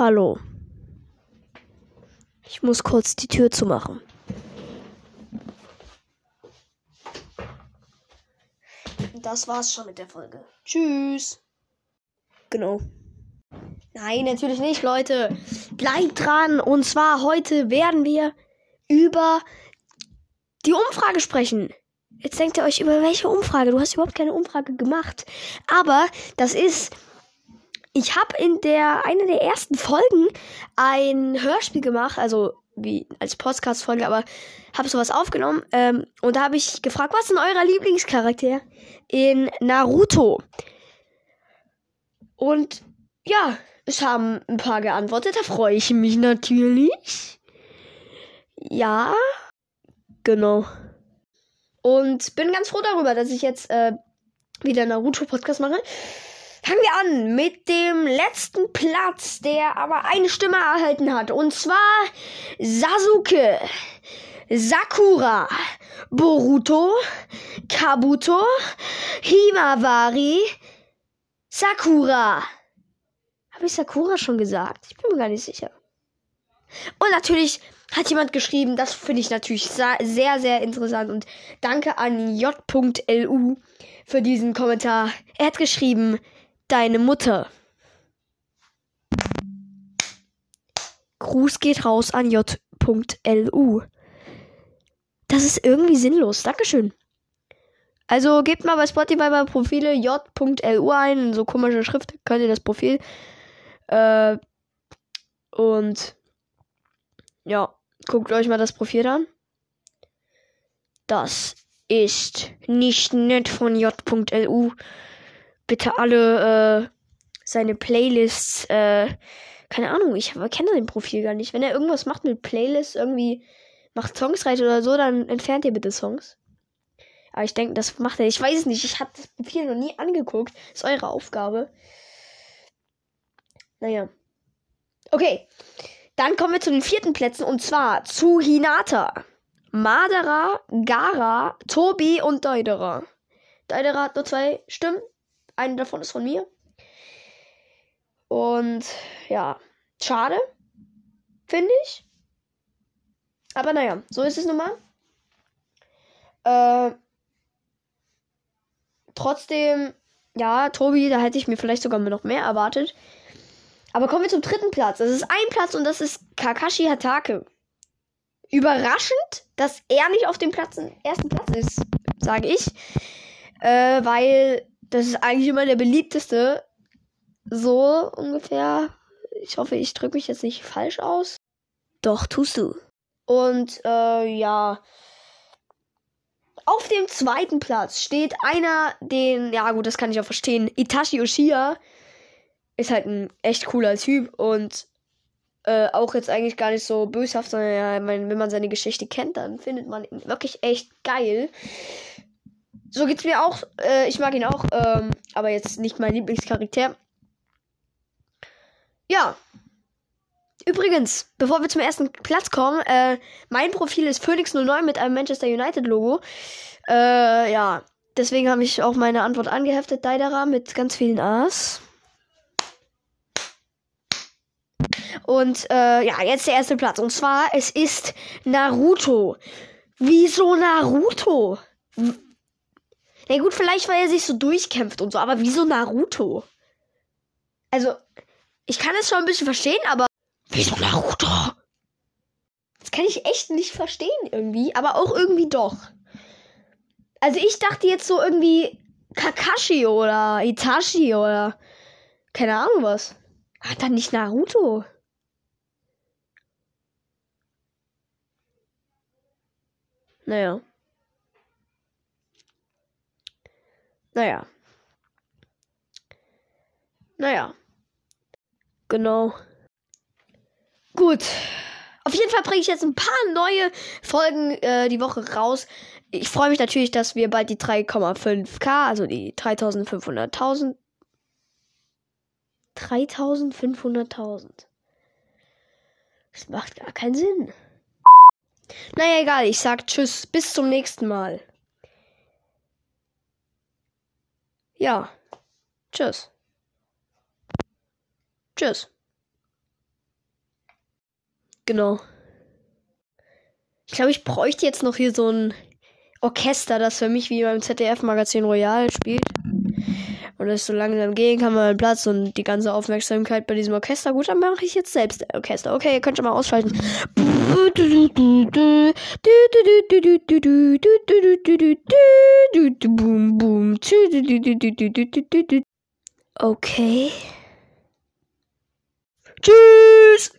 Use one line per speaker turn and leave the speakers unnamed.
Hallo. Ich muss kurz die Tür zumachen. Das war's schon mit der Folge. Tschüss. Genau. Nein, natürlich nicht, Leute. Bleibt dran. Und zwar heute werden wir über die Umfrage sprechen. Jetzt denkt ihr euch, über welche Umfrage? Du hast überhaupt keine Umfrage gemacht. Aber das ist. Ich habe in der einer der ersten Folgen ein Hörspiel gemacht, also wie als Podcast-Folge, aber habe sowas aufgenommen. Ähm, und da habe ich gefragt, was ist denn euer Lieblingscharakter in Naruto? Und ja, es haben ein paar geantwortet. Da freue ich mich natürlich. Ja, genau. Und bin ganz froh darüber, dass ich jetzt äh, wieder Naruto-Podcast mache. Fangen wir an mit dem letzten Platz, der aber eine Stimme erhalten hat. Und zwar Sasuke, Sakura, Boruto, Kabuto, Himawari, Sakura. Habe ich Sakura schon gesagt? Ich bin mir gar nicht sicher. Und natürlich hat jemand geschrieben, das finde ich natürlich sehr, sehr interessant. Und danke an J.LU für diesen Kommentar. Er hat geschrieben, deine Mutter. Gruß geht raus an J.LU. Das ist irgendwie sinnlos. Dankeschön. Also gebt mal bei Spotify bei Profile J.LU ein, so komische Schrift, könnt ihr das Profil. Äh, und ja, guckt euch mal das Profil an. Das ist nicht nett von J.LU. Bitte alle äh, seine Playlists, äh, keine Ahnung, ich kenne sein Profil gar nicht. Wenn er irgendwas macht mit Playlists, irgendwie macht Songs rein oder so, dann entfernt ihr bitte Songs. Aber ich denke, das macht er. Ich weiß es nicht. Ich habe das Profil noch nie angeguckt. Ist eure Aufgabe. Naja. Okay. Dann kommen wir zu den vierten Plätzen und zwar zu Hinata. Madara, Gara, Tobi und Deidera. Deidera hat nur zwei Stimmen. Eine davon ist von mir. Und ja, schade. Finde ich. Aber naja, so ist es nun mal. Äh, trotzdem, ja, Tobi, da hätte ich mir vielleicht sogar noch mehr erwartet. Aber kommen wir zum dritten Platz. Das ist ein Platz und das ist Kakashi Hatake. Überraschend, dass er nicht auf dem Platz, ersten Platz ist, sage ich. Äh, weil das ist eigentlich immer der beliebteste. So ungefähr. Ich hoffe, ich drücke mich jetzt nicht falsch aus. Doch, tust du. Und äh, ja. Auf dem zweiten Platz steht einer, den, ja gut, das kann ich auch verstehen, Itachi Uchiha ist halt ein echt cooler Typ und äh, auch jetzt eigentlich gar nicht so böshaft, sondern ja, wenn man seine Geschichte kennt, dann findet man ihn wirklich echt geil. So geht's mir auch. Äh, ich mag ihn auch, ähm, aber jetzt nicht mein Lieblingscharakter. Ja. Übrigens, bevor wir zum ersten Platz kommen, äh, mein Profil ist Phoenix09 mit einem Manchester United Logo. Äh, ja. Deswegen habe ich auch meine Antwort angeheftet, Daidara, mit ganz vielen A's. Und äh, ja, jetzt der erste Platz. Und zwar, es ist Naruto. Wieso Naruto? Na ja, gut, vielleicht, weil er sich so durchkämpft und so, aber wieso Naruto? Also, ich kann es schon ein bisschen verstehen, aber. Wieso Naruto? Das kann ich echt nicht verstehen irgendwie, aber auch irgendwie doch. Also ich dachte jetzt so irgendwie Kakashi oder Itachi oder keine Ahnung was. Hat dann nicht Naruto? Naja. Naja. Naja. Genau. Gut. Auf jeden Fall bringe ich jetzt ein paar neue Folgen äh, die Woche raus. Ich freue mich natürlich, dass wir bald die 3,5k, also die 3500.000. 3500.000. Das macht gar keinen Sinn. Naja, egal. Ich sag Tschüss. Bis zum nächsten Mal. Ja. Tschüss. Tschüss. Genau. Ich glaube, ich bräuchte jetzt noch hier so ein Orchester, das für mich wie beim ZDF-Magazin Royal spielt. Und es so langsam gehen kann man Platz und die ganze Aufmerksamkeit bei diesem Orchester. Gut, dann mache ich jetzt selbst Orchester. Okay, ihr könnt schon mal ausschalten. Okay. Tschüss!